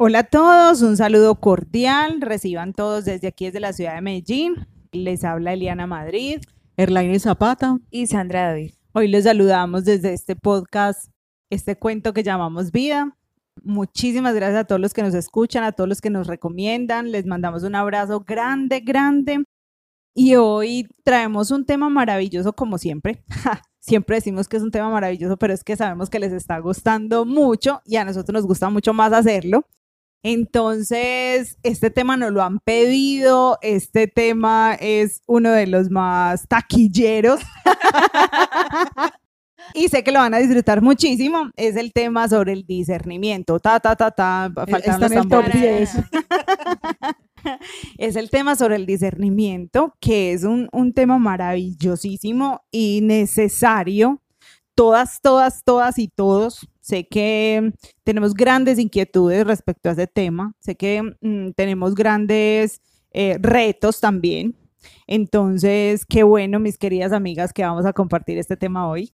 Hola a todos, un saludo cordial. Reciban todos desde aquí, desde la ciudad de Medellín. Les habla Eliana Madrid. Erlaine Zapata. Y Sandra David. Hoy les saludamos desde este podcast, este cuento que llamamos Vida. Muchísimas gracias a todos los que nos escuchan, a todos los que nos recomiendan. Les mandamos un abrazo grande, grande. Y hoy traemos un tema maravilloso como siempre. siempre decimos que es un tema maravilloso, pero es que sabemos que les está gustando mucho y a nosotros nos gusta mucho más hacerlo. Entonces, este tema nos lo han pedido, este tema es uno de los más taquilleros. y sé que lo van a disfrutar muchísimo. Es el tema sobre el discernimiento. Ta, ta, ta, ta. Faltan los tambores. es el tema sobre el discernimiento, que es un, un tema maravillosísimo y necesario. Todas, todas, todas y todos Sé que tenemos grandes inquietudes respecto a ese tema. Sé que mm, tenemos grandes eh, retos también. Entonces, qué bueno, mis queridas amigas, que vamos a compartir este tema hoy.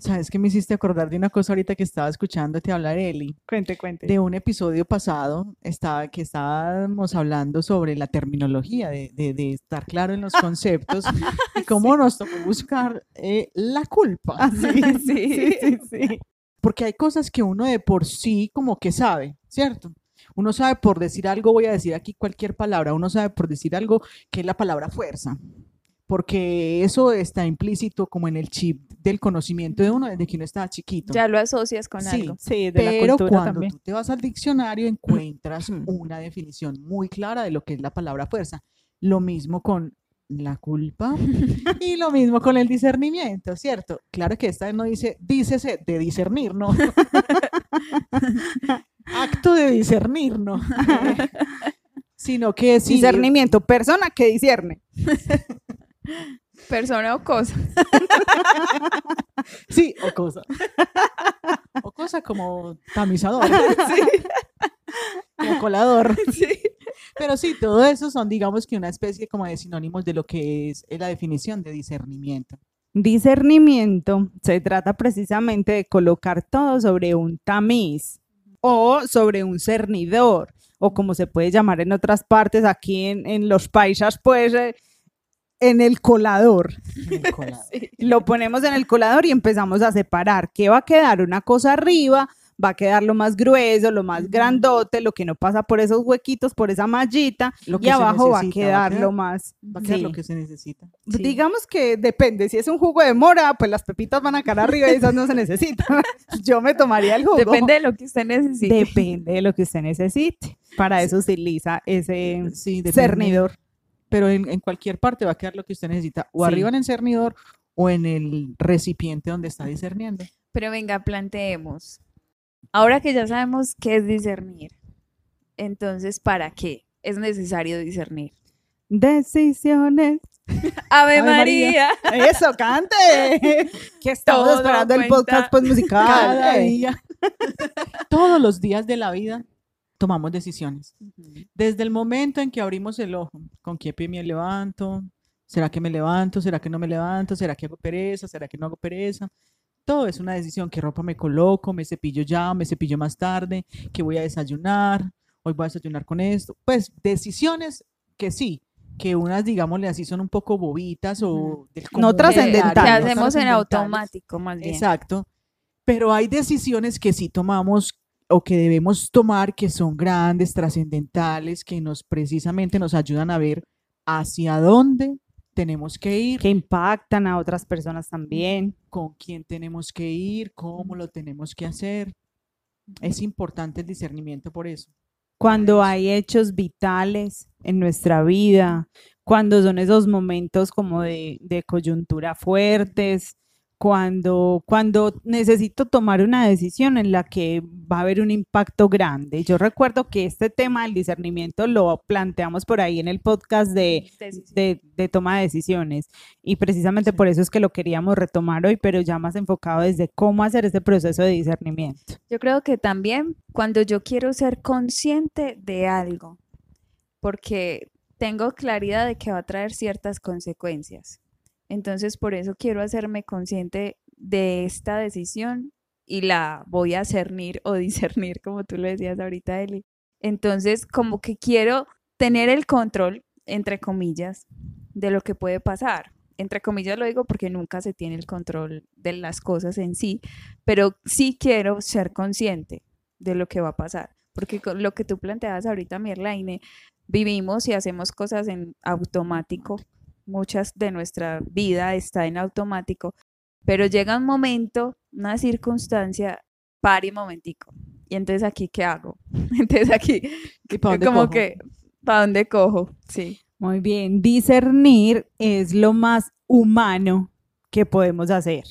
¿Sabes qué me hiciste acordar de una cosa ahorita que estaba escuchándote hablar, Eli? Cuente, cuente. De un episodio pasado estaba, que estábamos hablando sobre la terminología, de, de, estar claro en los conceptos y cómo nos tocó buscar eh, la culpa. Ah, sí, sí, sí, sí porque hay cosas que uno de por sí como que sabe, ¿cierto? Uno sabe por decir algo, voy a decir aquí cualquier palabra, uno sabe por decir algo que es la palabra fuerza, porque eso está implícito como en el chip del conocimiento de uno desde que uno estaba chiquito. Ya lo asocias con algo. Sí, de pero cuando tú te vas al diccionario encuentras una definición muy clara de lo que es la palabra fuerza. Lo mismo con la culpa y lo mismo con el discernimiento, ¿cierto? Claro que esta no dice, dícese de discernir, ¿no? Acto de discernir, ¿no? Sino que es discernimiento, persona que discierne. Persona o cosa. sí, o cosa. O cosa como tamizador. Sí. Como colador. Sí. Pero sí, todo eso son, digamos que una especie como de sinónimos de lo que es la definición de discernimiento. Discernimiento se trata precisamente de colocar todo sobre un tamiz o sobre un cernidor, o como se puede llamar en otras partes, aquí en, los paisas, pues eh, en el colador. Lo ponemos en el colador y empezamos a separar qué va a quedar una cosa arriba, va a quedar lo más grueso, lo más grandote, lo que no pasa por esos huequitos, por esa mallita, y abajo va a quedar lo más. Va a quedar lo que se necesita. Digamos que depende, si es un jugo de mora, pues las pepitas van a quedar arriba y esas no se necesitan. Yo me tomaría el jugo. Depende de lo que usted necesite. Depende de lo que usted necesite. Para eso se utiliza ese cernidor. Pero en, cualquier parte va a quedar lo que usted necesita, o arriba en el cernidor o en el recipiente donde está discerniendo. Pero venga, planteemos. Ahora que ya sabemos qué es discernir, entonces, ¿para qué es necesario discernir? Decisiones. Ave, María. Eso, cante. que estamos esperando el podcast pues, musical. Cada día. Todos los días de la vida tomamos decisiones. Desde el momento en que abrimos el ojo, ¿con qué pie me levanto? ¿Será que me levanto? ¿Será que no me levanto? ¿Será que hago pereza? ¿Será que no hago pereza? Todo es una decisión. ¿Qué ropa me coloco? ¿Me cepillo ya? ¿Me cepillo más tarde? ¿Qué voy a desayunar? Hoy voy a desayunar con esto. Pues decisiones que sí, que unas, digámosle así, son un poco bobitas o no trascendentales. Que hacemos en automático, más bien. Exacto. Pero hay decisiones que sí tomamos o que debemos tomar que son grandes, trascendentales, que nos precisamente nos ayudan a ver hacia dónde tenemos que ir. Que impactan a otras personas también. Con quién tenemos que ir, cómo lo tenemos que hacer. Es importante el discernimiento por eso. Cuando hay hechos vitales en nuestra vida, cuando son esos momentos como de, de coyuntura fuertes, cuando, cuando necesito tomar una decisión en la que va a haber un impacto grande. Yo recuerdo que este tema del discernimiento lo planteamos por ahí en el podcast de, de, toma de decisiones y precisamente por eso es que lo queríamos retomar hoy, pero ya más enfocado desde cómo hacer este proceso de discernimiento. Yo creo que también cuando yo quiero ser consciente de algo, porque tengo claridad de que va a traer ciertas consecuencias entonces, por eso quiero hacerme consciente de esta decisión y la voy a cernir o discernir, como tú lo decías ahorita, Eli, Entonces, como que quiero tener el control, entre comillas, de lo que puede pasar. Entre comillas lo digo porque nunca se tiene el control de las cosas en sí, pero sí quiero ser consciente de lo que va a pasar. Porque con lo que tú planteabas ahorita, Mirlaine, vivimos y hacemos cosas en automático. Muchas de nuestra vida está en automático, pero llega un momento, una circunstancia, pare un momentico. Y entonces aquí, ¿qué hago? Entonces aquí, ¿Y para dónde como cojo? que, ¿para dónde cojo? Sí. Muy bien, discernir es lo más humano que podemos hacer.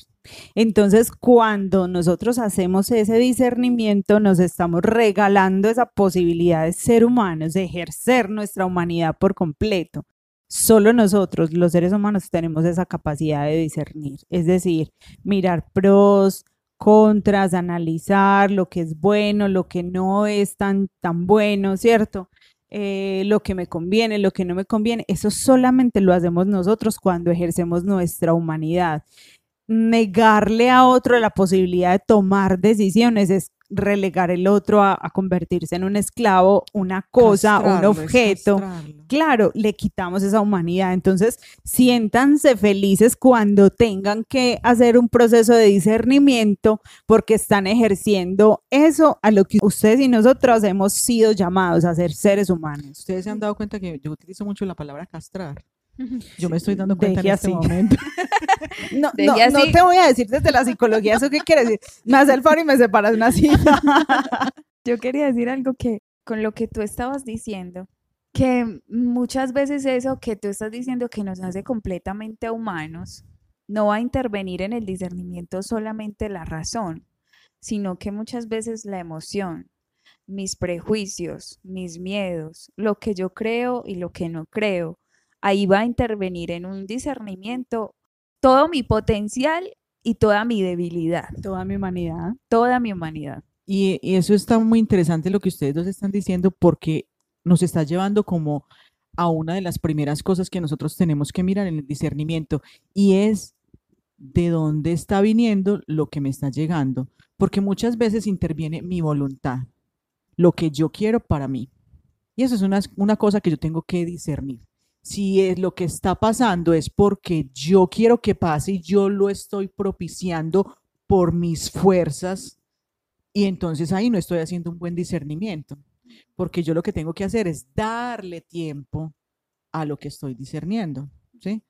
Entonces, cuando nosotros hacemos ese discernimiento, nos estamos regalando esa posibilidad de ser humanos, de ejercer nuestra humanidad por completo. Solo nosotros, los seres humanos, tenemos esa capacidad de discernir, es decir, mirar pros, contras, analizar lo que es bueno, lo que no es tan, tan bueno, ¿cierto? eh, lo que me conviene, lo que no me conviene. Eso solamente lo hacemos nosotros cuando ejercemos nuestra humanidad. Negarle a otro la posibilidad de tomar decisiones es relegar el otro a, a convertirse en un esclavo, una cosa, un Castrarlo, objeto. Claro, le quitamos esa humanidad. Entonces, siéntanse felices cuando tengan que hacer un proceso de discernimiento porque están ejerciendo eso a lo que ustedes y nosotros hemos sido llamados a ser seres humanos. Ustedes se han dado cuenta que yo utilizo mucho la palabra castrar. Yo me estoy dando cuenta en este momento. No, no, te voy a decir desde la psicología eso qué quiere decir. Me hace el favor y me separas una cita. Yo quería decir algo que con lo que tú estabas diciendo, que muchas veces eso que tú estás diciendo que nos hace completamente humanos, no va a intervenir en el discernimiento solamente la razón, sino que muchas veces la emoción, mis prejuicios, mis miedos, lo que yo creo y lo que no creo, ahí va a intervenir en un discernimiento todo mi potencial y toda mi debilidad, Toda mi humanidad. toda mi humanidad. Y, y eso está muy interesante lo que ustedes dos están diciendo porque nos está llevando como a una de las primeras cosas que nosotros tenemos que mirar en el discernimiento y es de dónde está viniendo lo que me está llegando, porque muchas veces interviene mi voluntad, lo que yo quiero para mí. Y eso es una, una cosa que yo tengo que discernir. Si es lo que está pasando es porque yo quiero que pase y yo lo estoy propiciando por mis fuerzas, y entonces ahí no estoy haciendo un buen discernimiento, porque yo lo que tengo que hacer es darle tiempo a lo que estoy discerniendo, ¿sí?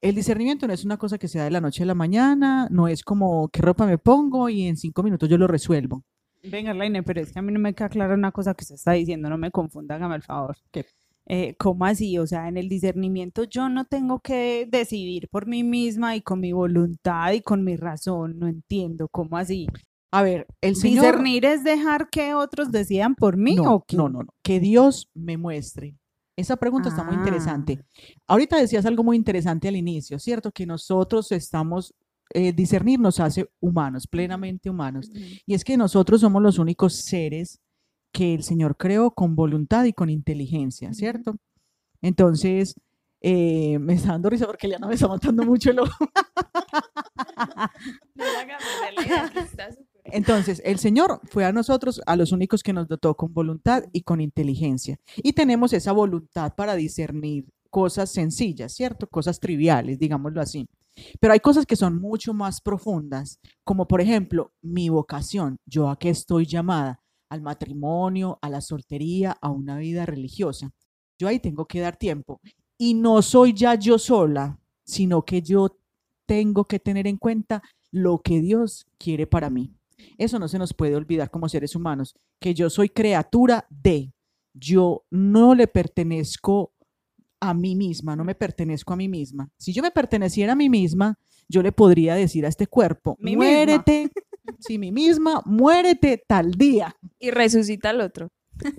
El discernimiento no es una cosa que se da de la noche a la mañana, no es como qué ropa me pongo y en cinco minutos yo lo resuelvo. Venga, Laine, pero es que a mí no me queda clara una cosa que se está diciendo, no me confunda, hágame el favor. ¿Qué? Eh, ¿Cómo así? O sea, en el discernimiento yo no tengo que decidir por mí misma y con mi voluntad y con mi razón, no entiendo, ¿cómo así? A ver, el Señor... ¿Discernir es dejar que otros decidan por mí no, o qué? no, no, no, que Dios me muestre. Esa pregunta está muy Ah. interesante. Ahorita decías algo muy interesante al inicio, ¿cierto? Que nosotros estamos, eh, discernir nos hace humanos, plenamente humanos. Y es que nosotros somos los únicos seres que el Señor creó con voluntad y con inteligencia, ¿cierto? Entonces, eh, me está dando risa porque Liana me está matando mucho el ojo. Entonces, el Señor fue a nosotros, a los únicos que nos dotó con voluntad y con inteligencia. Y tenemos esa voluntad para discernir cosas sencillas, ¿cierto? Cosas triviales, digámoslo así. Pero hay cosas que son mucho más profundas, como por ejemplo mi vocación, yo a qué estoy llamada, al matrimonio, a la soltería, a una vida religiosa. Yo ahí tengo que dar tiempo. Y no soy ya yo sola, sino que yo tengo que tener en cuenta lo que Dios quiere para mí. Eso no se nos puede olvidar como seres humanos, que yo soy criatura de, yo no le pertenezco a mí misma, no me pertenezco a mí misma. Si yo me perteneciera a mí misma, yo le podría decir a este cuerpo, Mi misma. Sí, mí misma, muérete tal día. Y resucita al otro.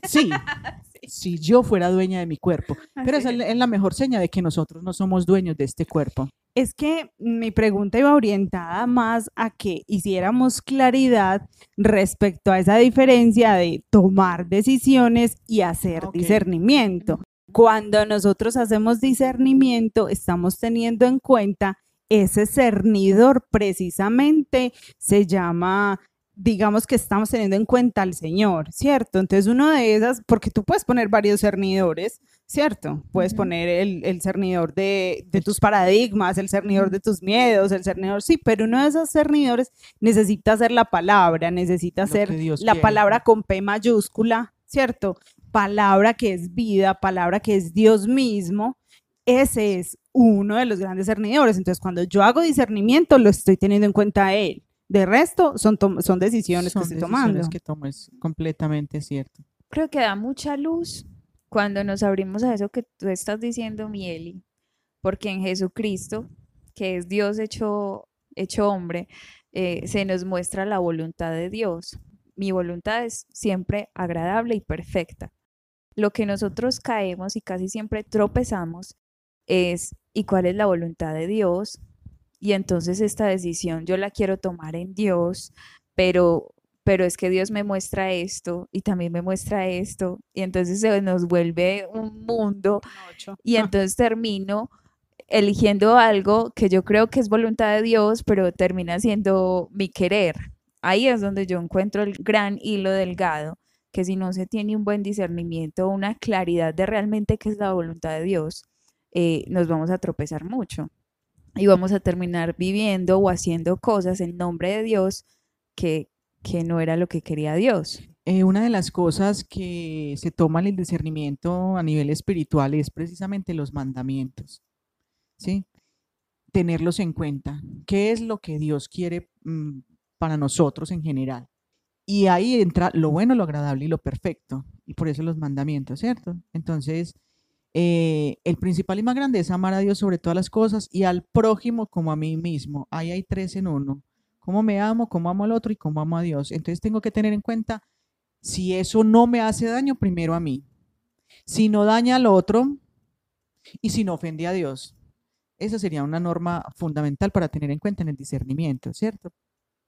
Sí, si yo fuera dueña de mi cuerpo. Pero esa es la- mejor seña de que nosotros no somos dueños de este cuerpo. Es que mi pregunta iba orientada más a que hiciéramos claridad respecto a esa diferencia de tomar decisiones y hacer discernimiento. Cuando nosotros hacemos discernimiento, estamos teniendo en cuenta ese cernidor precisamente se llama digamos que estamos teniendo en cuenta al Señor, ¿cierto? Entonces uno de esas, porque tú puedes poner varios cernidores, ¿cierto? Puedes poner el, el cernidor de, de tus paradigmas, el cernidor de tus miedos, el cernidor, sí, pero uno de esos cernidores necesita ser la palabra, necesita Lo ser la quiere. palabra con P mayúscula, ¿cierto? Palabra que es vida, palabra que es Dios mismo. Ese es uno de los grandes cernidores. Entonces, cuando yo hago discernimiento, lo estoy teniendo en cuenta a él. De resto, son, son decisiones Son que estoy decisiones tomando. que tomo, es completamente cierto. Creo que da mucha luz cuando nos abrimos a eso que tú estás diciendo, Mieli, porque en Jesucristo, que es Dios hecho, hecho hombre, eh, se nos muestra la voluntad de Dios. Mi voluntad es siempre agradable y perfecta. Lo que nosotros caemos y casi siempre tropezamos es, ¿y cuál es la voluntad de Dios? Y entonces esta decisión yo la quiero tomar en Dios, pero pero es que Dios me muestra esto y también me muestra esto y entonces se nos vuelve un mundo y Ah. entonces termino eligiendo algo que yo creo que es voluntad de Dios, pero termina siendo mi querer. Ahí es donde yo encuentro el gran hilo delgado, que si no se tiene un buen discernimiento, una claridad de realmente qué es la voluntad de Dios, eh, nos vamos a tropezar mucho y vamos a terminar viviendo o haciendo cosas en nombre de Dios que, que no era lo que quería Dios. Eh, una de las cosas que se toman el discernimiento a nivel espiritual es precisamente los mandamientos, ¿sí? Tenerlos en cuenta. ¿Qué es lo que Dios quiere mm, para nosotros en general? Y ahí entra lo bueno, lo agradable y lo perfecto. Y por eso los mandamientos, ¿cierto? Entonces, eh, el principal y más grande es amar a Dios sobre todas las cosas y al prójimo como a mí mismo. Ahí hay tres en uno. Cómo me amo, cómo amo al otro y cómo amo a Dios. Entonces tengo que tener en cuenta si eso no me hace daño, primero a mí. Si no daña al otro y si no ofende a Dios. Esa sería una norma fundamental para tener en cuenta en el discernimiento, ¿cierto?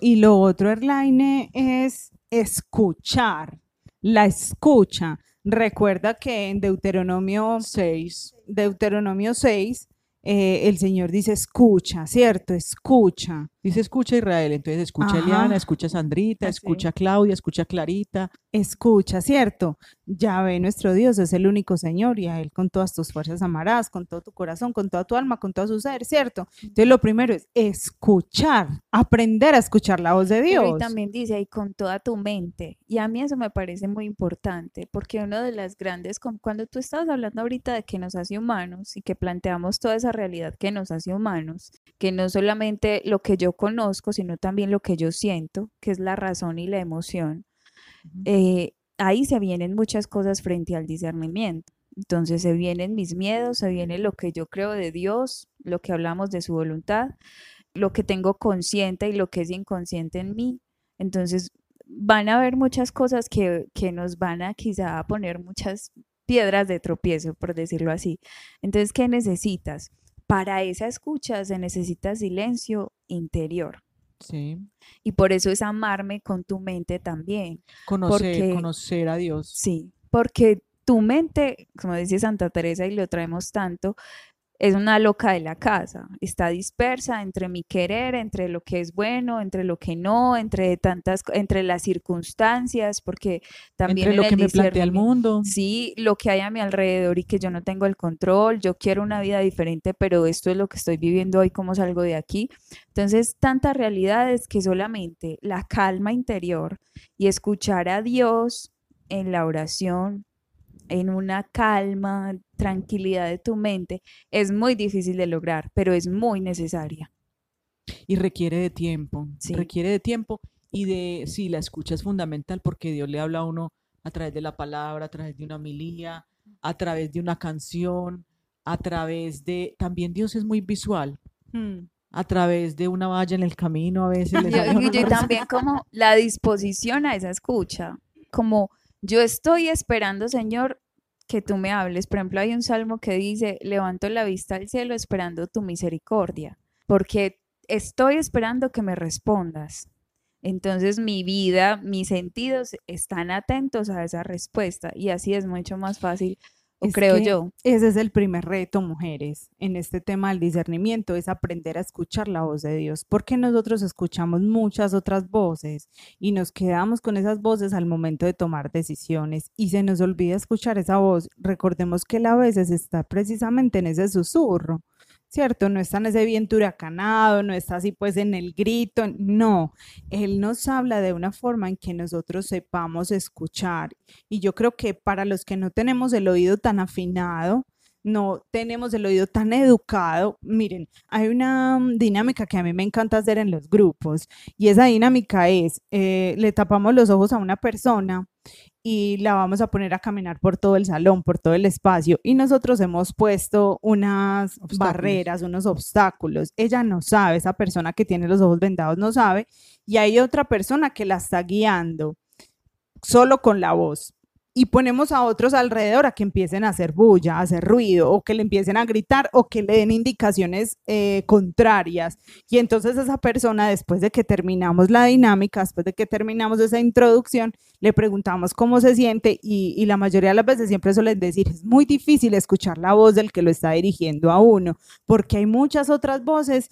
Y lo otro, Erlaine, es escuchar. La escucha. Recuerda que en Deuteronomio, Seis. Deuteronomio 6, eh, el Señor dice escucha, ¿cierto? Escucha. Dice escucha Israel, entonces escucha Ajá. Eliana, escucha Sandrita, Así. escucha Claudia, escucha Clarita. Escucha, ¿cierto? Yahvé nuestro Dios es el único Señor y a Él con todas tus fuerzas amarás, con todo tu corazón, con toda tu alma, con todo su ser, ¿cierto? Entonces lo primero es escuchar, aprender a escuchar la voz de Pero Dios. y también dice ahí con toda tu mente. Y a mí eso me parece muy importante, porque uno de las grandes, cuando tú estabas hablando ahorita de que nos hace humanos y que planteamos toda esa realidad que nos hace humanos, que no solamente lo que yo conozco, sino también lo que yo siento, que es la razón y la emoción, eh, ahí se vienen muchas cosas frente al discernimiento. Entonces se vienen mis miedos, se viene lo que yo creo de Dios, lo que hablamos de su voluntad, lo que tengo consciente y lo que es inconsciente en mí. Entonces van a haber muchas cosas que, que nos van a quizá poner muchas piedras de tropiezo, por decirlo así. Entonces, ¿qué necesitas? Para esa escucha se necesita silencio interior. Sí. Y por eso es amarme con tu mente también. Conocer, Porque- conocer a Dios. Sí, porque tu mente, como dice Santa Teresa y lo traemos tanto, es una loca de la casa. Está dispersa entre mi querer, entre lo que es bueno, entre lo que no, entre tantas, entre las circunstancias, porque también Entre en lo que me plantea el mundo. Sí, lo que hay a mi alrededor y que yo no tengo el control, yo quiero una vida diferente, pero esto es lo que estoy viviendo hoy, ¿cómo salgo de aquí? Entonces, tantas realidades que solamente la calma interior y escuchar a Dios en la oración, en una calma, tranquilidad de tu mente, es muy difícil de lograr, pero es muy necesaria. y requiere de tiempo, Sí. requiere de tiempo y de, sí, la escucha es fundamental porque Dios le habla a uno a través de la palabra, a través de una homilía, a través de una canción, a través de, también Dios es muy visual, Hmm. a través de una valla en el camino a veces le Yo- yo también como la disposición a esa escucha, como yo estoy esperando, Señor, que tú me hables. Por ejemplo, hay un salmo que dice, levanto la vista al cielo esperando tu misericordia, porque estoy esperando que me respondas. Entonces mi vida, mis sentidos están atentos a esa respuesta y así es mucho más fácil o Es creo yo. Ese es el primer reto, mujeres, en este tema del discernimiento, es aprender a escuchar la voz de Dios, porque nosotros escuchamos muchas otras voces y nos quedamos con esas voces al momento de tomar decisiones y se nos olvida escuchar esa voz. Recordemos que él a veces está precisamente en ese susurro, ¿cierto? No está en ese viento huracanado, no está así pues en el grito, no, él nos habla de una forma en que nosotros sepamos escuchar y yo creo que para los que no tenemos el oído tan afinado, no tenemos el oído tan educado, miren, hay una mm, dinámica que a mí me encanta hacer en los grupos y esa dinámica es, eh, le tapamos los ojos a una persona y la vamos a poner a caminar por todo el salón, por todo el espacio y nosotros hemos puesto unas Obstáculos. barreras, unos obstáculos. Ella no sabe, esa persona que tiene los ojos vendados no sabe y hay otra persona que la está guiando solo con la voz. Y ponemos a otros alrededor a que empiecen a hacer bulla, a hacer ruido, o que le empiecen a gritar, o que le den indicaciones eh, contrarias. Y entonces esa persona, después de que terminamos la dinámica, después de que terminamos esa introducción, le preguntamos cómo se siente y, y la mayoría de las veces siempre suelen decir, es muy difícil escuchar la voz del que lo está dirigiendo a uno, porque hay muchas otras voces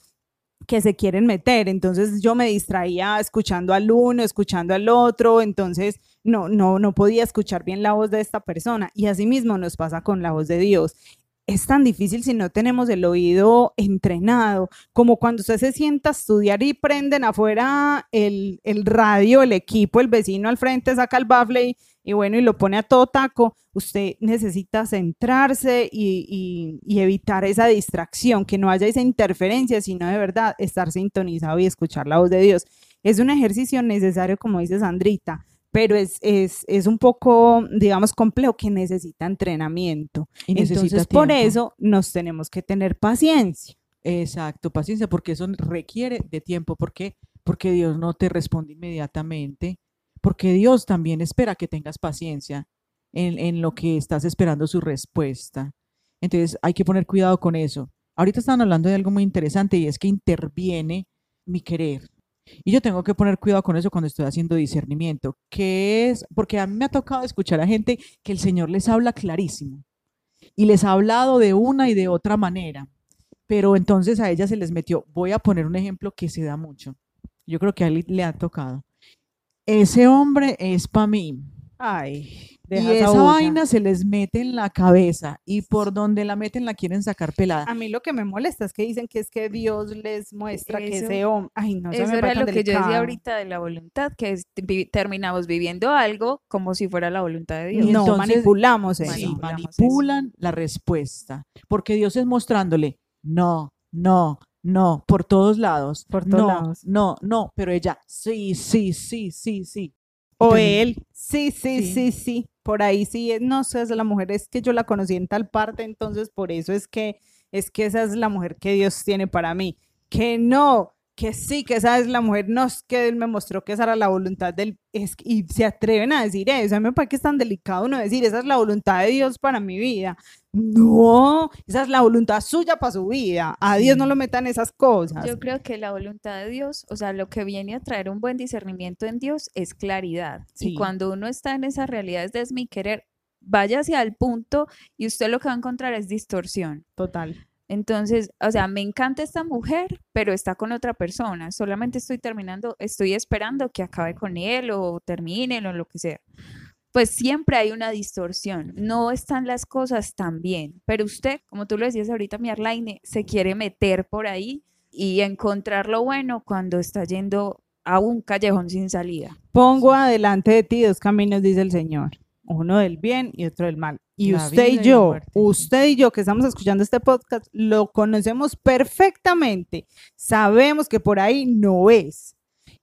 que se quieren meter. Entonces yo me distraía escuchando al uno, escuchando al otro, entonces no, no, no podía escuchar bien la voz de esta persona. Y así mismo nos pasa con la voz de Dios. Es tan difícil si no tenemos el oído entrenado, como cuando usted se sienta a estudiar y prenden afuera el, el radio, el equipo, el vecino al frente saca el bafle y, y bueno, y lo pone a todo taco, usted necesita centrarse y, y- y evitar esa distracción, que no haya esa interferencia, sino de verdad estar sintonizado y escuchar la voz de Dios. Es un ejercicio necesario, como dice Sandrita, pero es, es, es un poco, digamos, complejo que necesita entrenamiento. Y necesita Entonces, por eso nos tenemos que tener paciencia. Exacto, paciencia, porque eso requiere de tiempo. ¿Por qué? Porque Dios no te responde inmediatamente, porque Dios también espera que tengas paciencia en, en lo que estás esperando su respuesta. Entonces hay que poner cuidado con eso. Ahorita estaban hablando de algo muy interesante y es que interviene mi querer. Y yo tengo que poner cuidado con eso cuando estoy haciendo discernimiento, que es, porque a mí me ha tocado escuchar a gente que el Señor les habla clarísimo y les ha hablado de una y de otra manera pero entonces a ella se les metió. Voy a poner un ejemplo que se da mucho. Yo creo que a él le ha tocado. Ese hombre es para mí. Ay, Y deja esa bulla. vaina se les mete en la cabeza y por donde la meten la quieren sacar pelada. A mí lo que me molesta es que dicen que es que Dios les muestra que ese hombre, ay, no Eso era lo que yo decía ahorita de la voluntad, que es- vi- terminamos viviendo algo como si fuera la voluntad de Dios. Y No, entonces- manipulamos eso. Sí, manipulamos eso. manipulan la respuesta, porque Dios es mostrándole, no, no, no, por todos lados. Por todos no, lados. No, no, pero ella, sí, sí, sí, sí, sí. O él, sí, sí, Sí. sí, sí, por ahí sí, es- no sé, es la mujer, es que yo la conocí en tal parte, entonces por eso es que, es que esa es la mujer que Dios tiene para mí. Que no, que sí, que esa es la mujer, no es que él me mostró que esa era la voluntad del, es, y se atreven a decir eso, a mí me parece que es tan delicado uno decir, esa es la voluntad de Dios para mi vida. No, esa es la voluntad suya para su vida, a Dios no lo metan esas cosas. Yo creo que la voluntad de Dios, o sea, lo que viene a traer un buen discernimiento en Dios es claridad. Sí. Y cuando uno está en esas realidades de es mi querer, vaya hacia el punto y usted lo que va a encontrar es distorsión. Total. Entonces, o sea, me encanta esta mujer, pero está con otra persona. Solamente estoy terminando, estoy esperando que acabe con él o terminen o lo que sea. Pues siempre hay una distorsión. No están las cosas tan bien. Pero usted, como tú lo decías ahorita, mi Arlaine, se quiere meter por ahí y encontrar lo bueno cuando está yendo a un callejón sin salida. Pongo adelante de ti dos caminos, dice el Señor, uno del bien y otro del mal. Y La usted y yo, usted y yo que estamos escuchando este podcast, lo conocemos perfectamente. Sabemos que por ahí no es.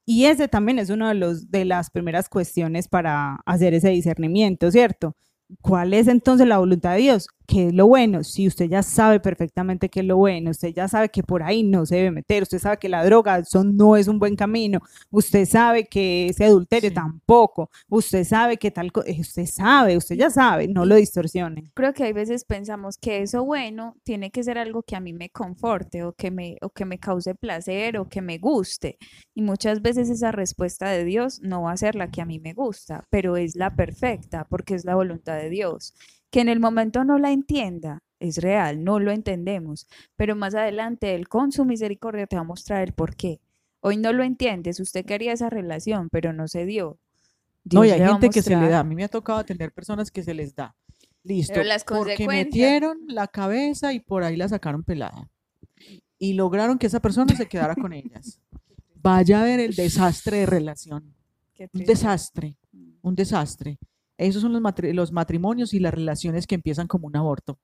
Y ese también es uno de los de las primeras cuestiones para hacer ese discernimiento, ¿cierto? ¿Cuál es entonces la voluntad de Dios? ¿Qué es lo bueno? Si usted ya sabe perfectamente qué es lo bueno, usted ya sabe que por ahí no se debe meter, usted sabe que la droga eso no es un buen camino, usted sabe que ese adulterio Sí. tampoco, usted sabe que tal cosa, usted sabe, usted ya sabe, no lo distorsione. Creo que hay veces pensamos que eso bueno tiene que ser algo que a mí me conforte o que me, o que me cause placer o que me guste. Y muchas veces esa respuesta de Dios no va a ser la que a mí me gusta, pero es la perfecta porque es la voluntad de Dios. Que en el momento no la entienda, es real, no lo entendemos, pero más adelante Él con su misericordia te va a mostrar el por qué. Hoy no lo entiendes, usted quería esa relación, pero no se dio. no, y Dios hay gente que se le da. A mí me ha tocado tener personas que se les da. Listo. las porque metieron la cabeza y por ahí la sacaron pelada. Y lograron que esa persona se quedara con ellas. Vaya a ver el desastre de relación. Un desastre. Un desastre. Esos son los, matri- los matrimonios y las relaciones que empiezan como un aborto.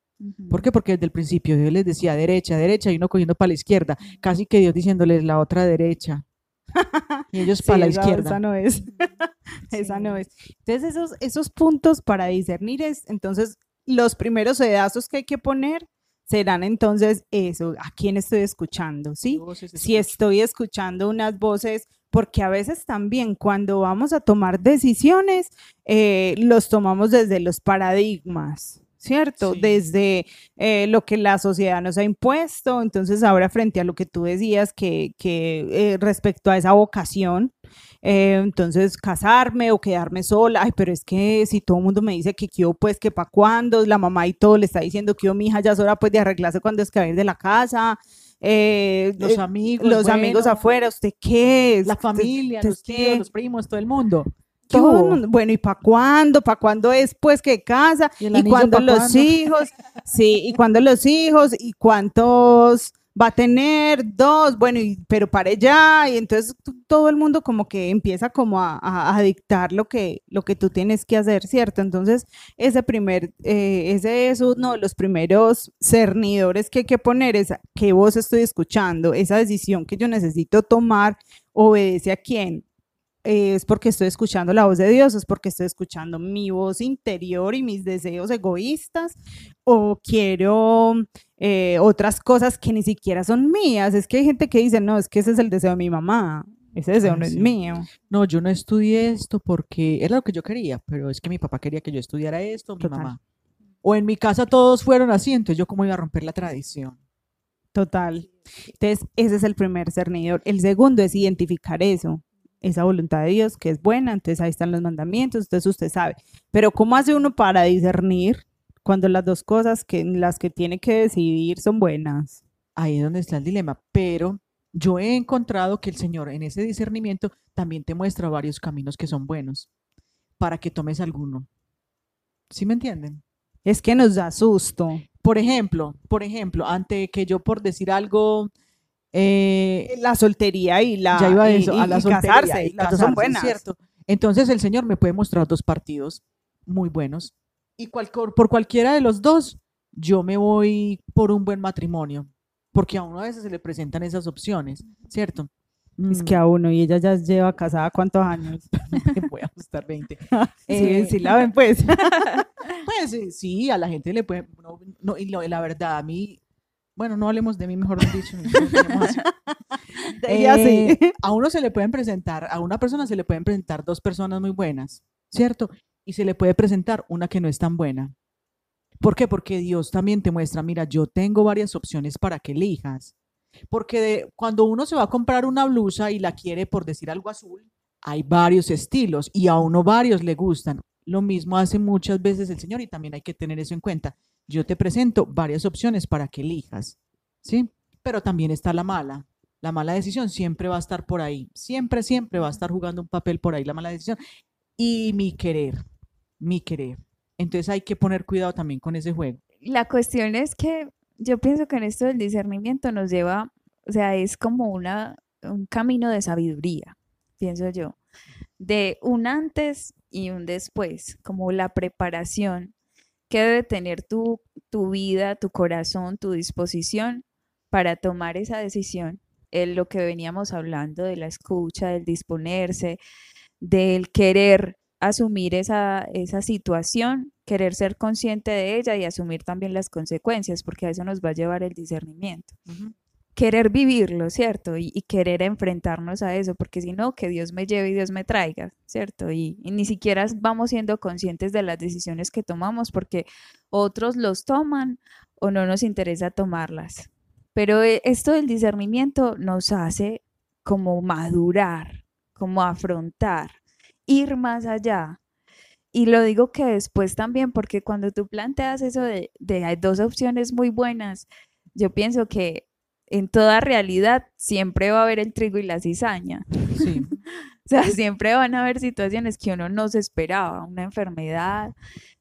¿Por qué? Porque desde el principio Dios les decía derecha, derecha y uno cogiendo para la izquierda. Casi que Dios diciéndoles la otra derecha. Y ellos Sí, para la izquierda. Esa no es. esa Sí. no es. Entonces, esos, esos puntos para discernir es, entonces, los primeros sedazos que hay que poner serán entonces eso, a quién estoy escuchando, ¿sí? Si escuchan. estoy escuchando unas voces, porque a veces también cuando vamos a tomar decisiones, eh, los tomamos desde los paradigmas, ¿cierto? Sí. Desde eh, lo que la sociedad nos ha impuesto. Entonces, ahora frente a lo que tú decías que, que eh, respecto a esa vocación, entonces casarme o quedarme sola, ay, pero es que si todo el mundo me dice que quiero, pues que para cuándo, la mamá y todo le está diciendo que yo, mi hija ya es hora pues de arreglarse cuando es que va a ir de la casa. Eh, Los eh, amigos, los amigos afuera, ¿usted qué es? la ¿Usted- familia, usted los tíos, los primos, todo el mundo. ¿Qué Todo el mundo. Bueno, ¿y para cuándo? ¿Para cuándo es pues que casa? ¿Y ¿Y cuándo los cuándo? hijos? Sí, ¿y cuándo los hijos? ¿Y cuántos va a tener? Dos, bueno, pero para allá. Y entonces todo el mundo como que empieza como a, a- dictar lo que, lo que tú tienes que hacer, ¿cierto? Entonces, ese primer, eh, ese es uno de los primeros cernidores que hay que poner, es qué voz estoy escuchando, esa decisión que yo necesito tomar, obedece a quién, es porque estoy escuchando la voz de Dios, es porque estoy escuchando mi voz interior y mis deseos egoístas, o quiero eh, otras cosas que ni siquiera son mías. Es que hay gente que dice, no, es que ese es el deseo de mi mamá, ese deseo Ah, no es mío. No, yo no estudié esto porque era lo que yo quería, pero es que mi papá quería que yo estudiara esto, mi Total. mamá. O en mi casa todos fueron así, entonces yo cómo iba a romper la tradición. Total. Entonces, ese es el primer cernidor. El segundo es identificar eso, esa voluntad de Dios que es buena, entonces ahí están los mandamientos, entonces usted sabe. Pero ¿cómo hace uno para discernir cuando las dos cosas que las que tiene que decidir son buenas? Ahí es donde está el dilema, pero yo he encontrado que el Señor en ese discernimiento también te muestra varios caminos que son buenos para que tomes alguno. ¿Sí me entienden? Es que nos da susto. Por ejemplo, por ejemplo, ante que yo por decir algo, eh, La soltería y la ya iba a eso, y- a la y soltería casarse, y las dos son buenas. ¿cierto? Entonces el Señor me puede mostrar dos partidos muy buenos y cual- por cualquiera de los dos yo me voy por un buen matrimonio, porque a uno a veces se le presentan esas opciones, ¿cierto? Es Mm, que a uno y ella ya lleva casada cuántos años. voy a ajustar 20. Sí, Eh, sí la ven pues. Pues eh, sí, a la gente le puede, no, no, y la verdad, a mí, bueno, no hablemos de mí, mejor dicho. así. Eh, a uno se le pueden presentar, a una persona se le pueden presentar dos personas muy buenas, ¿cierto? Y se le puede presentar una que no es tan buena. ¿Por qué? Porque Dios también te muestra, mira, yo tengo varias opciones para que elijas. Porque de- cuando uno se va a comprar una blusa y la quiere, por decir algo azul, hay varios estilos y a uno varios le gustan. Lo mismo hace muchas veces el Señor y también hay que tener eso en cuenta. Yo te presento varias opciones para que elijas, ¿sí? Pero también está la mala. La mala decisión siempre va a estar por ahí. Siempre, siempre va a estar jugando un papel por ahí la mala decisión. Y mi querer, mi querer. Entonces hay que poner cuidado también con ese juego. La cuestión es que yo pienso que en esto del discernimiento nos lleva, o sea, es como una, un camino de sabiduría, pienso yo, de un antes y un después, como la preparación que debe tener tu, tu vida, tu corazón, tu disposición para tomar esa decisión. Es lo que veníamos hablando de la escucha, del disponerse, del querer asumir esa, esa situación, querer ser consciente de ella y asumir también las consecuencias, porque a eso nos va a llevar el discernimiento. Querer vivirlo, ¿cierto? Y, querer enfrentarnos a eso, porque si no, que Dios me lleve y Dios me traiga, ¿cierto? Y, ni siquiera vamos siendo conscientes de las decisiones que tomamos, porque otros los toman o no nos interesa tomarlas. Pero eh, esto del discernimiento nos hace como madurar, como afrontar, ir más allá y lo digo que después también, porque cuando tú planteas eso de, de dos opciones muy buenas, yo pienso que en toda realidad siempre va a haber el trigo y la cizaña. Sí. O sea, siempre van a haber situaciones que uno no se esperaba, una enfermedad, o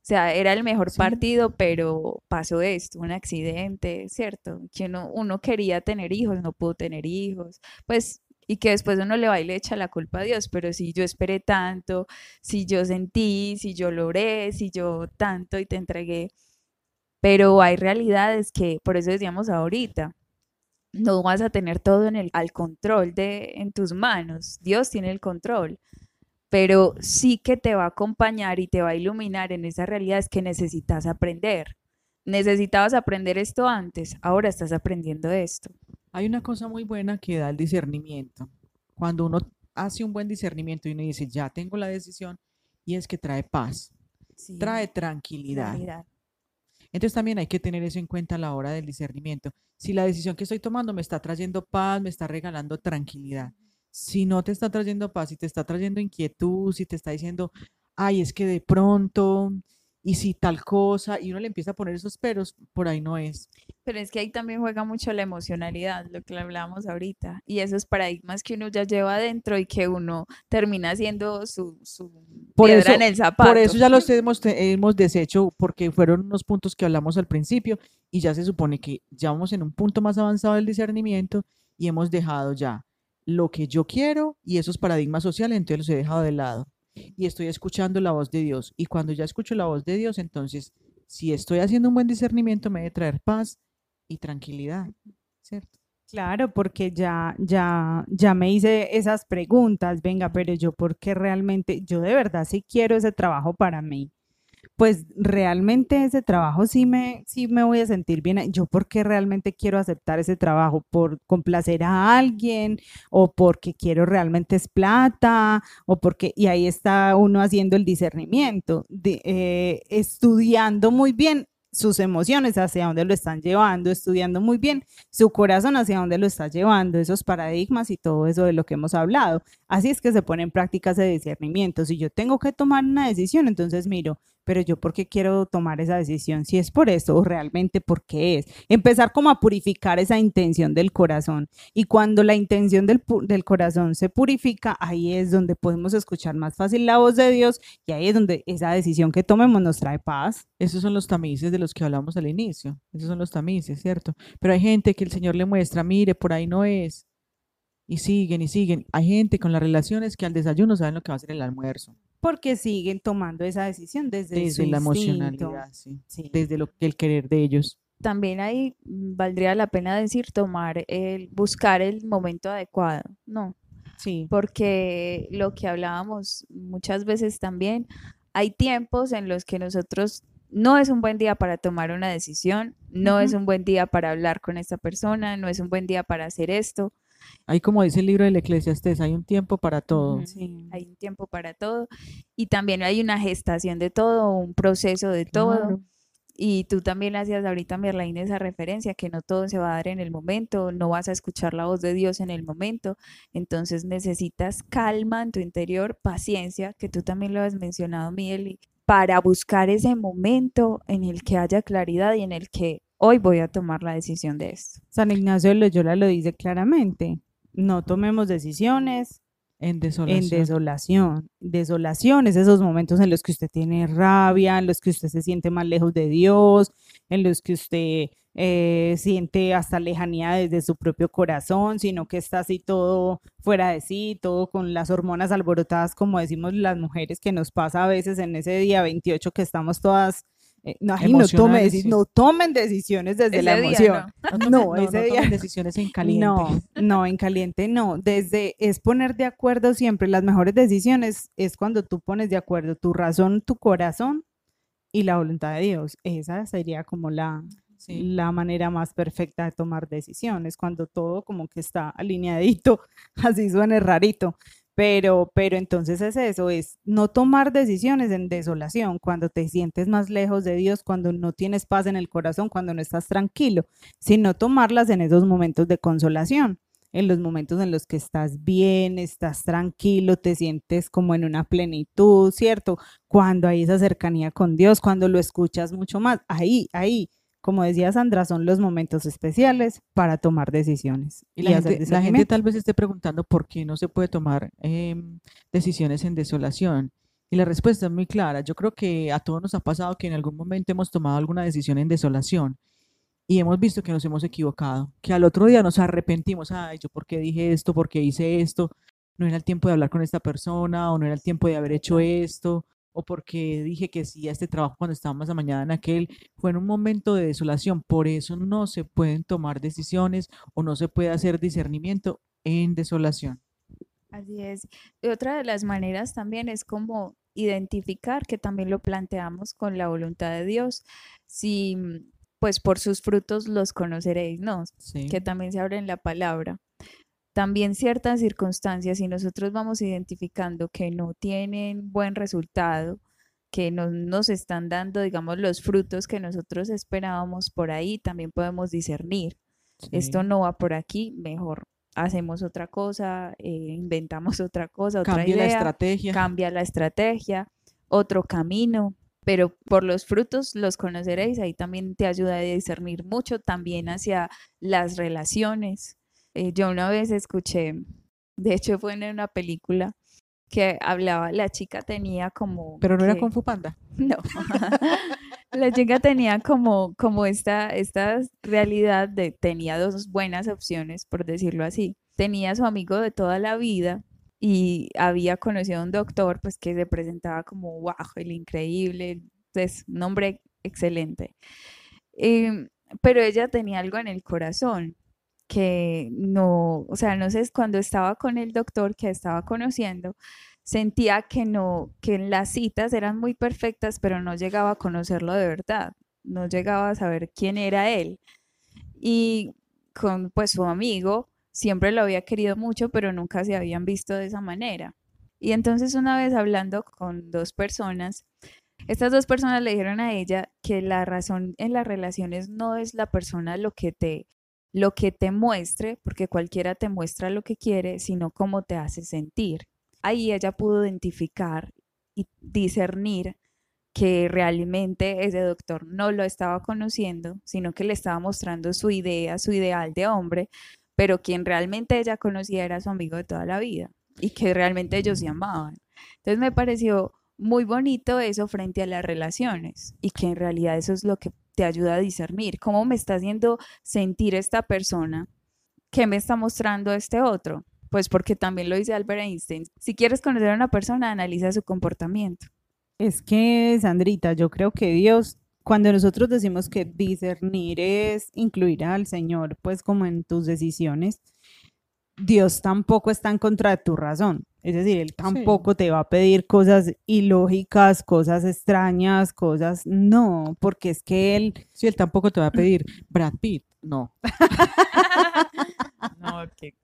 sea, era el mejor Sí. partido, pero pasó esto, un accidente, ¿cierto? Que uno, uno quería tener hijos, no pudo tener hijos, pues, y que después uno le va y le echa la culpa a Dios, pero si yo esperé tanto, si yo sentí, si yo logré, si yo tanto y te entregué, pero hay realidades que, por eso decíamos ahorita, no vas a tener todo en el, al control de, en tus manos. Dios tiene el control, pero sí que te va a acompañar y te va a iluminar en esas realidades que necesitas aprender. Necesitabas aprender esto antes, ahora estás aprendiendo esto. Hay una cosa muy buena que da el discernimiento. Cuando uno hace un buen discernimiento y uno dice, ya tengo la decisión, y es que trae paz, Sí, trae tranquilidad. claridad. Entonces también hay que tener eso en cuenta a la hora del discernimiento. Si la decisión que estoy tomando me está trayendo paz, me está regalando tranquilidad. Si no te está trayendo paz, si te está trayendo inquietud, si te está diciendo, ay, es que de pronto, y si tal cosa, y uno le empieza a poner esos peros, por ahí no es. Pero es que ahí también juega mucho la emocionalidad, lo que hablábamos ahorita, y esos paradigmas que uno ya lleva adentro y que uno termina siendo su, su Por piedra eso- en el zapato. Por eso ya los hemos, hemos deshecho, porque fueron unos puntos que hablamos al principio, y ya se supone que ya vamos en un punto más avanzado del discernimiento y hemos dejado ya lo que yo quiero y esos paradigmas sociales, entonces los he dejado de lado. Y estoy escuchando la voz de Dios. Y cuando ya escucho la voz de Dios, entonces, si estoy haciendo un buen discernimiento, me debe traer paz y tranquilidad, ¿cierto? Claro, porque ya, ya, ya me hice esas preguntas, venga, pero yo porque realmente, yo de verdad sí quiero ese trabajo para mí. Pues realmente ese trabajo sí me, sí me voy a sentir bien. Yo porque realmente quiero aceptar ese trabajo, por complacer a alguien o porque quiero realmente es plata o porque, y ahí está uno haciendo el discernimiento, de, eh, estudiando muy bien sus emociones, hacia dónde lo están llevando, estudiando muy bien su corazón hacia dónde lo está llevando, esos paradigmas y todo eso de lo que hemos hablado. Así es que se pone en práctica ese discernimiento. Si yo tengo que tomar una decisión, entonces miro, pero yo por qué quiero tomar esa decisión, si es por eso o realmente por qué es. Empezar como a purificar esa intención del corazón. Y cuando la intención del, del corazón se purifica, ahí es donde podemos escuchar más fácil la voz de Dios y ahí es donde esa decisión que tomemos nos trae paz. Esos son los tamices de los que hablamos al inicio. Esos son los tamices, ¿cierto? Pero hay gente que el Señor le muestra, mire, por ahí no es. Y siguen y siguen. Hay gente con las relaciones que al desayuno saben lo que va a ser el almuerzo. Porque siguen tomando esa decisión desde, Desde su la instinto. emocionalidad, sí. Sí. Desde lo, el querer de ellos. También ahí valdría la pena decir tomar el, buscar el momento adecuado, ¿no? Sí. porque lo que hablábamos muchas veces también, hay tiempos en los que nosotros no es un buen día para tomar una decisión, no es un buen día para hablar con esta persona, no es un buen día para hacer esto, Ahí como dice el libro del Eclesiastés, hay un tiempo para todo. Sí. hay un tiempo para todo y también hay una gestación de todo, un proceso de todo. Claro. Y tú también hacías ahorita, Merlaine, esa referencia, que no todo se va a dar en el momento, no vas a escuchar la voz de Dios en el momento, entonces necesitas calma en tu interior, paciencia, que tú también lo has mencionado, Miguel, para buscar ese momento en el que haya claridad y en el que hoy voy a tomar la decisión de esto. San Ignacio de Loyola lo dice claramente. No tomemos decisiones En en desolación. desolación. Desolación es esos momentos en los que usted tiene rabia, en los que usted se siente más lejos de Dios, en los que usted eh, siente hasta lejanía desde su propio corazón, sino que está así todo fuera de sí, todo con las hormonas alborotadas, como decimos las mujeres, que nos pasa a veces en ese día 28 que estamos todas... eh, no, ay, no, tome Emocionales, deci- sí. no tomen decisiones desde la día, emoción. ¿no? No, no, ese no día tomen decisiones en caliente. no, no, en caliente no. Desde es poner de acuerdo siempre. Las mejores decisiones es cuando tú pones de acuerdo tu razón, tu corazón y la voluntad de Dios. Esa sería como la, Sí. la manera más perfecta de tomar decisiones, cuando todo como que está alineadito, así suene rarito. Pero, pero entonces es eso, es no tomar decisiones en desolación, cuando te sientes más lejos de Dios, cuando no tienes paz en el corazón, cuando no estás tranquilo, sino tomarlas en esos momentos de consolación. en los momentos en los que estás bien, estás tranquilo, te sientes como en una plenitud, ¿cierto? Cuando hay esa cercanía con Dios, cuando lo escuchas mucho más, ahí, ahí, como decía Sandra, son los momentos especiales para tomar decisiones. Y la, gente, la gente, tal vez esté preguntando por qué no se puede tomar em, decisiones en desolación. Y la respuesta es muy clara. Yo creo que a todos nos ha pasado que en algún momento hemos tomado alguna decisión en desolación y hemos visto que nos hemos equivocado, que al otro día nos arrepentimos, ay, yo por qué dije esto, por qué hice esto, no era el tiempo de hablar con esta persona o no era el tiempo de haber hecho esto o porque dije que sí a este trabajo cuando estábamos la mañana en aquel, fue en un momento de desolación, por eso no se pueden tomar decisiones o no se puede hacer discernimiento en desolación. Así es. Y otra de las maneras también es como identificar, que también lo planteamos con la voluntad de Dios, si pues por sus frutos los conoceréis, ¿no? Que también se abre en la palabra. También ciertas circunstancias, si nosotros vamos identificando que no tienen buen resultado, que no nos están dando, digamos, los frutos que nosotros esperábamos por ahí, también podemos discernir. Esto no va por aquí, mejor hacemos otra cosa, eh, inventamos otra cosa, otra cambia la estrategia. Cambia la estrategia, otro camino, pero por los frutos los conoceréis, ahí también te ayuda a discernir mucho, también hacia las relaciones. Eh, yo una vez escuché, de hecho fue en una película que hablaba, la chica tenía como... Pero no era con Panda. No. la chica tenía como, como esta, esta realidad de, tenía dos buenas opciones, por decirlo así. Tenía a su amigo de toda la vida, y había conocido a un doctor pues que se presentaba como wow, el increíble, es un hombre excelente. Em, pero ella tenía algo en el corazón que no, o sea, no sé, cuando estaba con el doctor que estaba conociendo, sentía que no, que las citas eran muy perfectas, pero no llegaba a conocerlo de verdad, no llegaba a saber quién era él. Y con pues su amigo, siempre lo había querido mucho, pero nunca se habían visto de esa manera. Y entonces una vez hablando con dos personas, estas dos personas le dijeron a ella que la razón en las relaciones no es la persona lo que te lo que te muestre, porque cualquiera te muestra lo que quiere, sino cómo te hace sentir. Ahí ella pudo identificar y discernir que realmente ese doctor no lo estaba conociendo, sino que le estaba mostrando su idea, su ideal de hombre, pero quien realmente ella conocía era su amigo de toda la vida y que realmente ellos se amaban. Entonces me pareció muy bonito eso frente a las relaciones y que en realidad eso es lo que te ayuda a discernir, cómo me está haciendo sentir esta persona, qué me está mostrando este otro. Pues porque también lo dice Albert Einstein, si quieres conocer a una persona, analiza su comportamiento. Es que, Sandrita, yo creo que Dios cuando nosotros decimos que discernir es incluir al Señor, pues como en tus decisiones, Dios tampoco está en contra de tu razón. Es decir, Él tampoco te va a pedir cosas ilógicas, cosas extrañas, cosas... No, porque es que Él... Sí, Él tampoco te va a pedir Brad Pitt, no. no, que,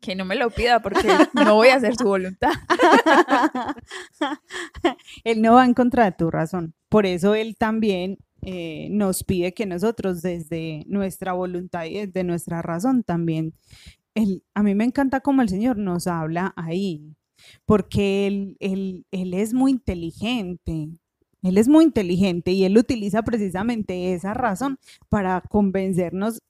que no me lo pida porque no voy a hacer su voluntad. él no va en contra de tu razón. Por eso Él también eh, nos pide que nosotros desde nuestra voluntad y desde nuestra razón también, él, a mí me encanta cómo el Señor nos habla ahí, porque él, él, él es muy inteligente, él es muy inteligente y él utiliza precisamente esa razón para convencernos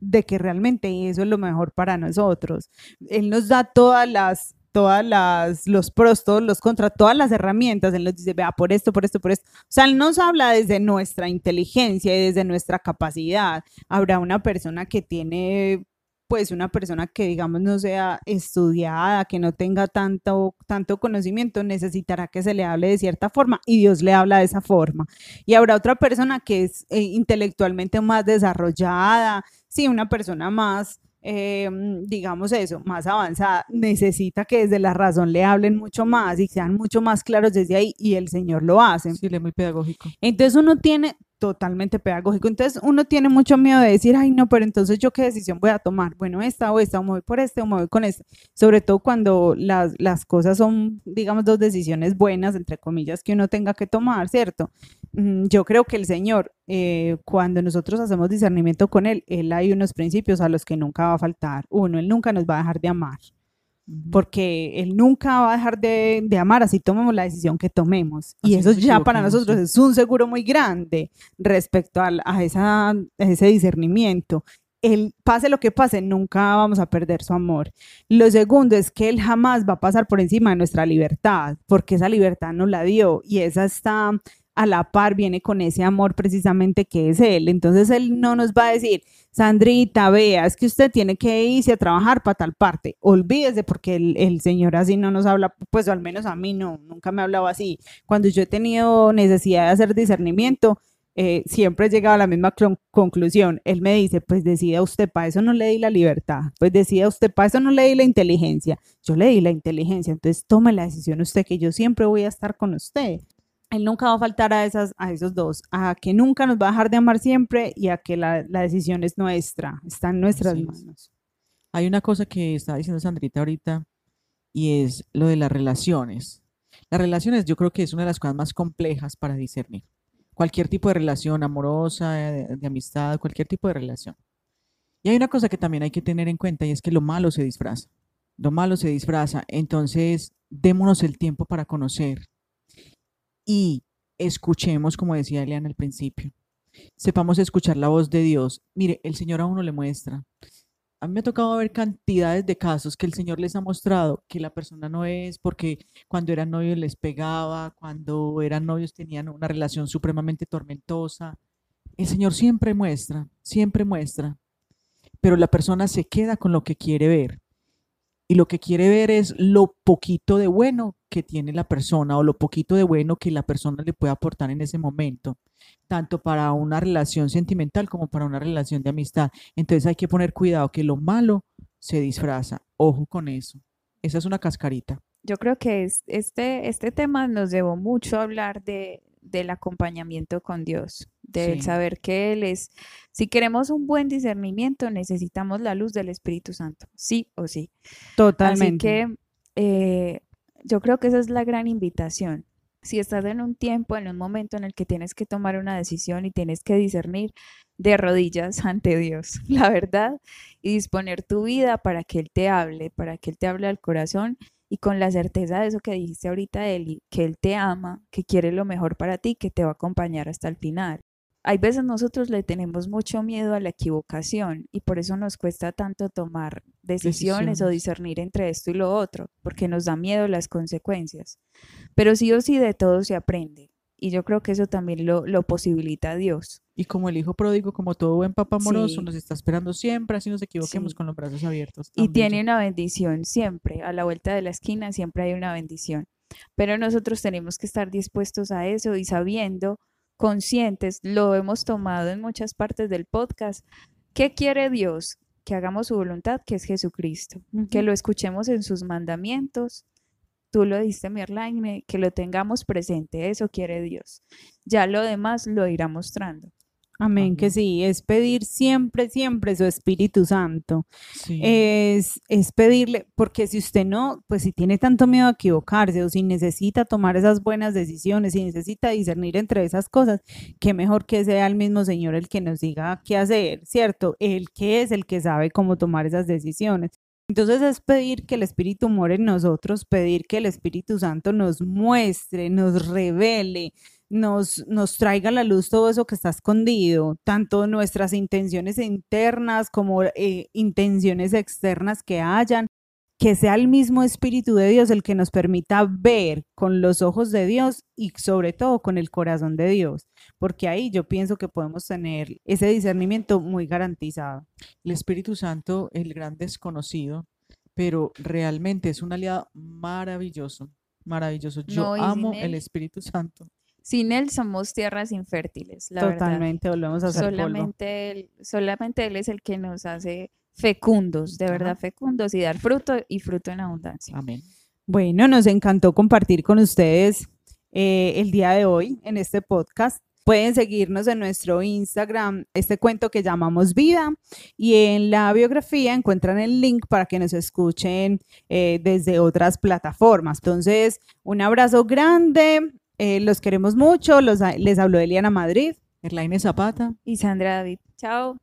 de que realmente eso es lo mejor para nosotros. Él nos da todas las todas las, los pros, todos los contras, todas las herramientas, él nos dice, vea, por esto, por esto, por esto. O sea, él nos habla desde nuestra inteligencia y desde nuestra capacidad. Habrá una persona que tiene, pues, una persona que, digamos, no sea estudiada, que no tenga tanto, tanto conocimiento, necesitará que se le hable de cierta forma y Dios le habla de esa forma. Y habrá otra persona que es eh, intelectualmente más desarrollada, sí, una persona más Em, digamos eso, más avanzada, necesita que desde la razón le hablen mucho más y sean mucho más claros desde ahí y el Señor lo hace. Sí, es muy pedagógico. Entonces uno tiene totalmente pedagógico. Entonces uno tiene mucho miedo de decir, ay no, pero entonces yo qué decisión voy a tomar. Bueno, esta o esta, o me voy por este o me voy con este. Sobre todo cuando las, las cosas son, digamos, dos decisiones buenas, entre comillas, que uno tenga que tomar, ¿cierto? Mm, Yo creo que el Señor, eh, cuando nosotros hacemos discernimiento con Él, Él hay unos principios a los que nunca va a faltar. Uno, Él nunca nos va a dejar de amar. Porque él nunca va a dejar de, de amar así tomemos la decisión que tomemos. Y Así eso nos ya para nosotros sí. es un seguro muy grande respecto al- a, esa, a ese discernimiento. Él, pase lo que pase, nunca vamos a perder su amor. Lo segundo es que él jamás va a pasar por encima de nuestra libertad, porque esa libertad nos la dio y esa está a la par, viene con ese amor precisamente que es él. Entonces él no nos va a decir, Sandrita, vea, es que usted tiene que irse a trabajar para tal parte. Olvídese porque el, el Señor así no nos habla, pues al menos a mí no, nunca me ha hablado así. Cuando yo he tenido necesidad de hacer discernimiento, eh, siempre he llegado a la misma conclusión. Él me dice, pues decida usted, para eso no le di la libertad, pues decida usted, para eso no le di la inteligencia. Yo le di la inteligencia, entonces tome la decisión usted, que yo siempre voy a estar con usted. Él nunca va a faltar a, esas, a esos dos, a que nunca nos va a dejar de amar siempre y a que la, la decisión es nuestra, está en nuestras es. manos. Hay una cosa que estaba diciendo Sandrita ahorita y es lo de las relaciones. Las relaciones yo creo que es una de las cosas más complejas para discernir. Cualquier tipo de relación amorosa, de, de amistad, cualquier tipo de relación. Y hay una cosa que también hay que tener en cuenta y es que lo malo se disfraza. Lo malo se disfraza. Entonces, démonos el tiempo para conocer y escuchemos, como decía Eliana al principio. Sepamos escuchar la voz de Dios. Mire, el Señor a uno le muestra. A mí me ha tocado ver cantidades de casos que el Señor les ha mostrado que la persona no es porque cuando eran novios les pegaba, cuando eran novios tenían una relación supremamente tormentosa. El Señor siempre muestra, siempre muestra, pero la persona se queda con lo que quiere ver. Y lo que quiere ver es lo poquito de bueno que tiene la persona o lo poquito de bueno que la persona le puede aportar en ese momento, tanto para una relación sentimental como para una relación de amistad. Entonces hay que poner cuidado que lo malo se disfraza. Ojo con eso. Esa es una cascarita. Yo creo que es- este, este tema nos llevó mucho a hablar de, del acompañamiento con Dios, Sí. saber que Él es, si queremos un buen discernimiento, necesitamos la luz del Espíritu Santo, sí o sí. Totalmente. Así que eh, yo creo que esa es la gran invitación. Si estás en un tiempo, en un momento en el que tienes que tomar una decisión y tienes que discernir de rodillas ante Dios, la verdad, y disponer tu vida para que Él te hable, para que Él te hable al corazón y con la certeza de eso que dijiste ahorita, Eli, que Él te ama, que quiere lo mejor para ti, que te va a acompañar hasta el final. Hay veces nosotros le tenemos mucho miedo a la equivocación y por eso nos cuesta tanto tomar decisiones o discernir entre esto y lo otro, porque nos da miedo las consecuencias. Pero sí o sí de todo se aprende y yo creo que eso también lo, lo posibilita Dios. Y como el hijo pródigo, como todo buen papá amoroso, Sí. nos está esperando siempre, así nos equivoquemos Sí. con los brazos abiertos. Y tiene una bendición siempre, a la vuelta de la esquina siempre hay una bendición. Pero nosotros tenemos que estar dispuestos a eso y sabiendo, conscientes, lo hemos tomado en muchas partes del podcast. ¿Qué quiere Dios? Que hagamos su voluntad, que es Jesucristo, que lo escuchemos en sus mandamientos. Tú lo diste, Mirlaine, que lo tengamos presente, eso quiere Dios. Ya lo demás lo irá mostrando. Amén, que sí, es pedir siempre, siempre su Espíritu Santo. Sí. Es, es pedirle, porque si usted no, pues si tiene tanto miedo a equivocarse o si necesita tomar esas buenas decisiones, si necesita discernir entre esas cosas, qué mejor que sea el mismo Señor el que nos diga qué hacer, ¿cierto? El que es el que sabe cómo tomar esas decisiones. Entonces es pedir que el Espíritu more en nosotros, pedir que el Espíritu Santo nos muestre, nos revele, nos, nos traiga a la luz todo eso que está escondido, tanto nuestras intenciones internas como eh, intenciones externas que hayan, que sea el mismo Espíritu de Dios el que nos permita ver con los ojos de Dios y sobre todo con el corazón de Dios, porque ahí yo pienso que podemos tener ese discernimiento muy garantizado. El Espíritu Santo, el gran desconocido, pero realmente es un aliado maravilloso, maravilloso. Yo No, amo el Espíritu Santo. Sin Él somos tierras infértiles, la verdad. Totalmente, volvemos a hacer polvo. Solamente él, solamente él es el que nos hace fecundos, de verdad fecundos y dar fruto y fruto en abundancia. Amén. Bueno, nos encantó compartir con ustedes eh, el día de hoy en este podcast. Pueden seguirnos en nuestro Instagram, este cuento que llamamos Vida, y en la biografía encuentran el link para que nos escuchen eh, desde otras plataformas. Entonces, un abrazo grande, eh, los queremos mucho, los, les habló Eliana Madrid. Erlaine Zapata. Y Sandra David. Chao.